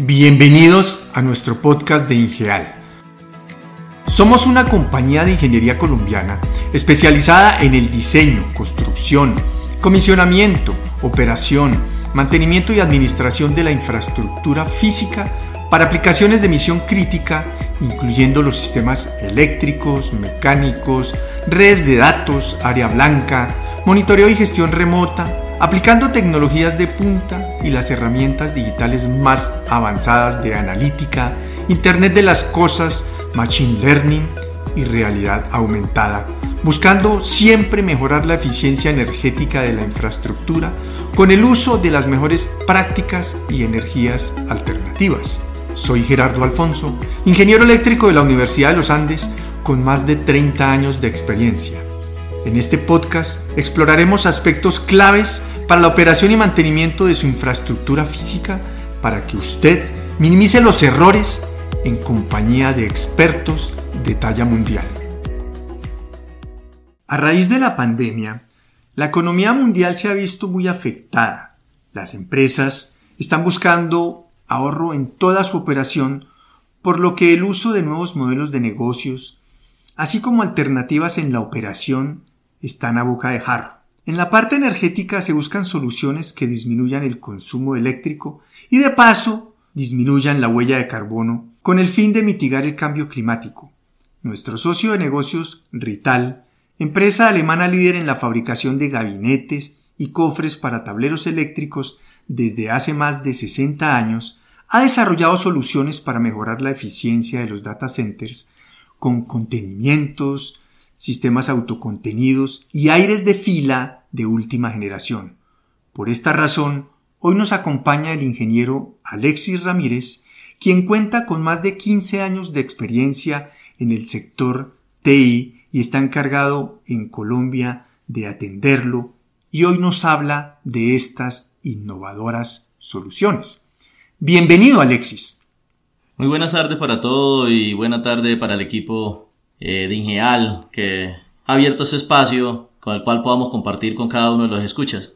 Bienvenidos a nuestro podcast de Ingeal. Somos una compañía de ingeniería colombiana especializada en el diseño, construcción, comisionamiento, operación, mantenimiento y administración de la infraestructura física para aplicaciones de misión crítica, incluyendo los sistemas eléctricos, mecánicos, redes de datos, área blanca, monitoreo y gestión remota, aplicando tecnologías de punta y las herramientas digitales más avanzadas de analítica, Internet de las Cosas, Machine Learning y realidad aumentada, buscando siempre mejorar la eficiencia energética de la infraestructura con el uso de las mejores prácticas y energías alternativas. Soy Gerardo Alfonso, ingeniero eléctrico de la Universidad de los Andes con más de 30 años de experiencia. En este podcast exploraremos aspectos claves para la operación y mantenimiento de su infraestructura física para que usted minimice los errores en compañía de expertos de talla mundial. A raíz de la pandemia, la economía mundial se ha visto muy afectada. Las empresas están buscando ahorro en toda su operación, por lo que el uso de nuevos modelos de negocios, así como alternativas en la operación, están a boca de jarro. En la parte energética se buscan soluciones que disminuyan el consumo eléctrico y de paso disminuyan la huella de carbono con el fin de mitigar el cambio climático. Nuestro socio de negocios, Rital, empresa alemana líder en la fabricación de gabinetes y cofres para tableros eléctricos desde hace más de 60 años, ha desarrollado soluciones para mejorar la eficiencia de los data centers con contenimientos, sistemas autocontenidos y aires de fila de última generación. Por esta razón, hoy nos acompaña el ingeniero Alexis Ramírez, quien cuenta con más de 15 años de experiencia en el sector TI y está encargado en Colombia de atenderlo y hoy nos habla de estas innovadoras soluciones. Bienvenido Alexis. Muy buenas tardes para todos y buena tarde para el equipo eh, de Ingeal que ha abierto ese espacio con el cual podamos compartir con cada uno de los escuchas.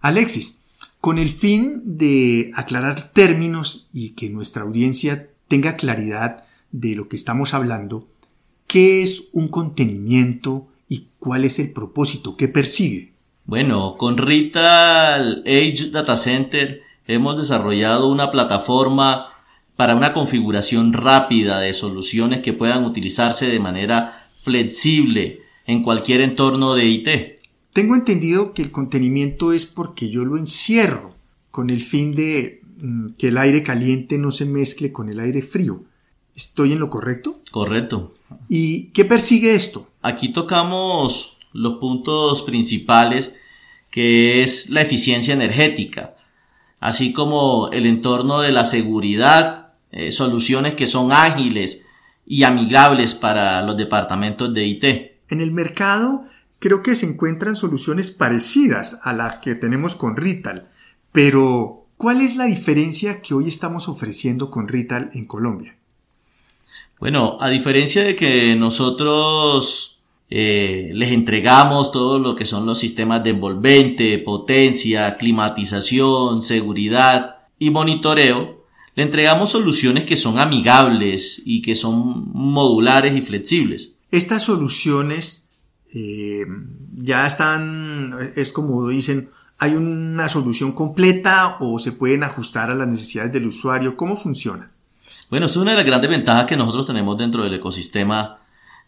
Alexis, con el fin de aclarar términos y que nuestra audiencia tenga claridad de lo que estamos hablando, ¿qué es un contenimiento y cuál es el propósito que persigue? Bueno, con Rital Edge Data Center hemos desarrollado una plataforma para una configuración rápida de soluciones que puedan utilizarse de manera flexible en cualquier entorno de IT. Tengo entendido que el contenimiento es porque yo lo encierro con el fin de mm, que el aire caliente no se mezcle con el aire frío. ¿Estoy en lo correcto? Correcto. ¿Y qué persigue esto? Aquí tocamos los puntos principales que es la eficiencia energética, así como el entorno de la seguridad eh, soluciones que son ágiles y amigables para los departamentos de IT. En el mercado creo que se encuentran soluciones parecidas a las que tenemos con Rital, pero ¿cuál es la diferencia que hoy estamos ofreciendo con Rital en Colombia? Bueno, a diferencia de que nosotros eh, les entregamos todo lo que son los sistemas de envolvente, potencia, climatización, seguridad y monitoreo, le entregamos soluciones que son amigables y que son modulares y flexibles. Estas soluciones eh, ya están, es como dicen, ¿hay una solución completa o se pueden ajustar a las necesidades del usuario? ¿Cómo funciona? Bueno, es una de las grandes ventajas que nosotros tenemos dentro del ecosistema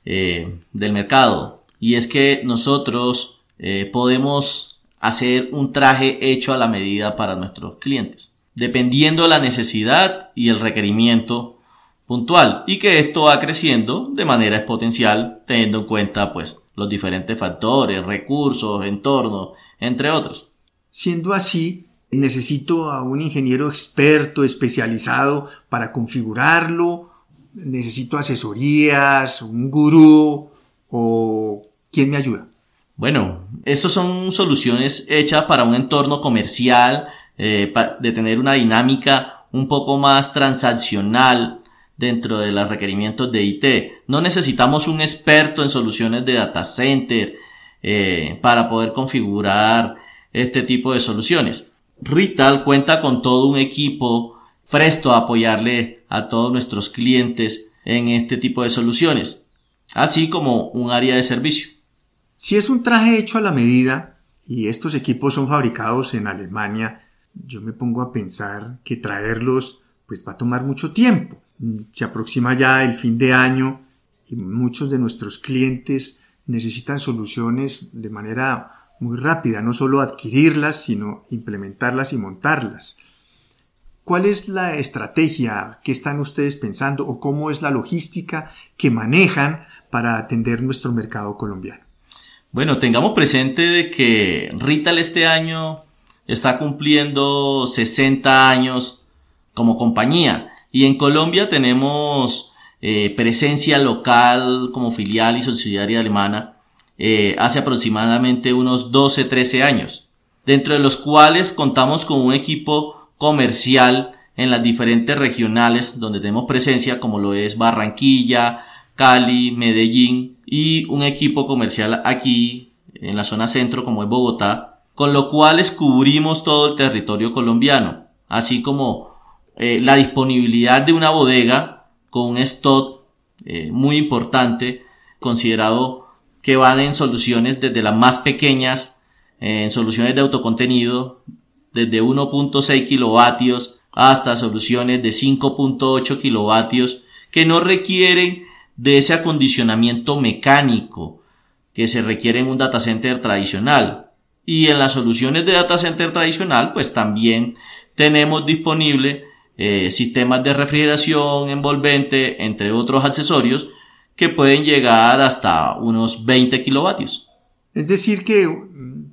eh, del mercado y es que nosotros eh, podemos hacer un traje hecho a la medida para nuestros clientes dependiendo de la necesidad y el requerimiento puntual y que esto va creciendo de manera exponencial teniendo en cuenta pues los diferentes factores, recursos, entornos, entre otros. Siendo así, necesito a un ingeniero experto, especializado para configurarlo, necesito asesorías, un gurú o quién me ayuda. Bueno, estas son soluciones hechas para un entorno comercial eh, de tener una dinámica un poco más transaccional dentro de los requerimientos de IT. No necesitamos un experto en soluciones de data center eh, para poder configurar este tipo de soluciones. Rital cuenta con todo un equipo presto a apoyarle a todos nuestros clientes en este tipo de soluciones, así como un área de servicio. Si es un traje hecho a la medida y estos equipos son fabricados en Alemania, yo me pongo a pensar que traerlos pues va a tomar mucho tiempo. Se aproxima ya el fin de año y muchos de nuestros clientes necesitan soluciones de manera muy rápida, no solo adquirirlas, sino implementarlas y montarlas. ¿Cuál es la estrategia que están ustedes pensando o cómo es la logística que manejan para atender nuestro mercado colombiano? Bueno, tengamos presente de que Rital este año está cumpliendo 60 años como compañía y en Colombia tenemos eh, presencia local como filial y subsidiaria alemana eh, hace aproximadamente unos 12-13 años, dentro de los cuales contamos con un equipo comercial en las diferentes regionales donde tenemos presencia como lo es Barranquilla, Cali, Medellín y un equipo comercial aquí en la zona centro como es Bogotá, con lo cual cubrimos todo el territorio colombiano, así como eh, la disponibilidad de una bodega con un stock eh, muy importante, considerado que van en soluciones desde las más pequeñas, en soluciones de autocontenido, desde 1.6 kilovatios hasta soluciones de 5.8 kilovatios que no requieren de ese acondicionamiento mecánico que se requiere en un data center tradicional. Y en las soluciones de data center tradicional, pues también tenemos disponible eh, sistemas de refrigeración envolvente, entre otros accesorios, que pueden llegar hasta unos 20 kilovatios. Es decir, que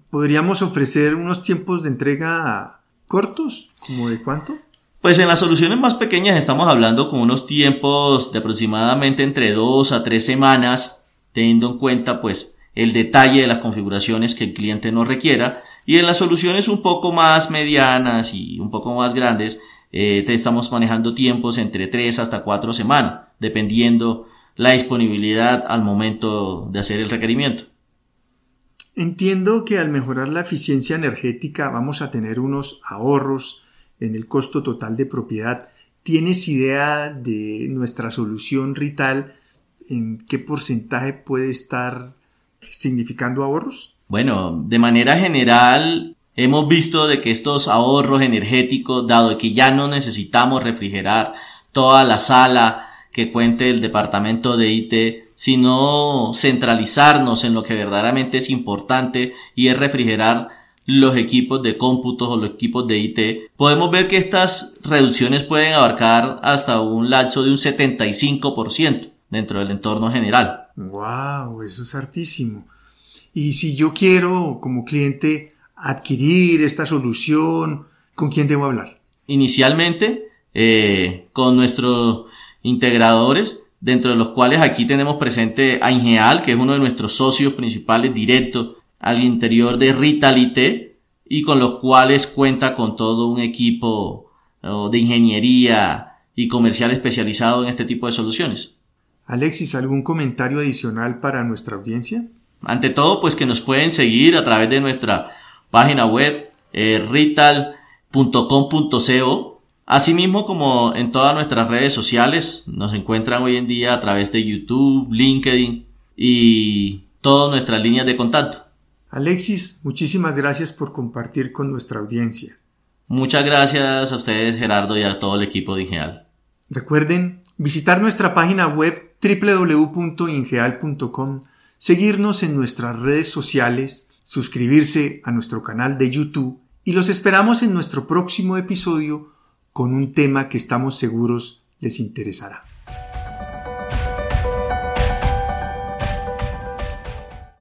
podríamos ofrecer unos tiempos de entrega cortos, ¿como de cuánto? Pues en las soluciones más pequeñas estamos hablando con unos tiempos de aproximadamente entre 2 a 3 semanas, teniendo en cuenta pues el detalle de las configuraciones que el cliente nos requiera. Y en las soluciones un poco más medianas y un poco más grandes, eh, estamos manejando tiempos entre 3 hasta 4 semanas, dependiendo la disponibilidad al momento de hacer el requerimiento. Entiendo que al mejorar la eficiencia energética vamos a tener unos ahorros en el costo total de propiedad. ¿Tienes idea de nuestra solución Rital? ¿En qué porcentaje puede estar significando ahorros? Bueno, de manera general hemos visto de que estos ahorros energéticos, dado que ya no necesitamos refrigerar toda la sala que cuente el departamento de IT, sino centralizarnos en lo que verdaderamente es importante y es refrigerar los equipos de cómputos o los equipos de IT, podemos ver que estas reducciones pueden abarcar hasta un lapso de un 75% dentro del entorno general. ¡Wow! Eso es hartísimo. Y si yo quiero como cliente adquirir esta solución, ¿con quién debo hablar? Inicialmente, eh, con nuestros integradores, dentro de los cuales aquí tenemos presente a Ingeal, que es uno de nuestros socios principales directos al interior de Ritalite y con los cuales cuenta con todo un equipo de ingeniería y comercial especializado en este tipo de soluciones. Alexis, ¿algún comentario adicional para nuestra audiencia? Ante todo, pues que nos pueden seguir a través de nuestra página web eh, rital.com.co. Asimismo, como en todas nuestras redes sociales, nos encuentran hoy en día a través de YouTube, LinkedIn y todas nuestras líneas de contacto. Alexis, muchísimas gracias por compartir con nuestra audiencia. Muchas gracias a ustedes, Gerardo, y a todo el equipo de Ingeal. Recuerden visitar nuestra página web www.ingeal.com, seguirnos en nuestras redes sociales, suscribirse a nuestro canal de YouTube y los esperamos en nuestro próximo episodio con un tema que estamos seguros les interesará.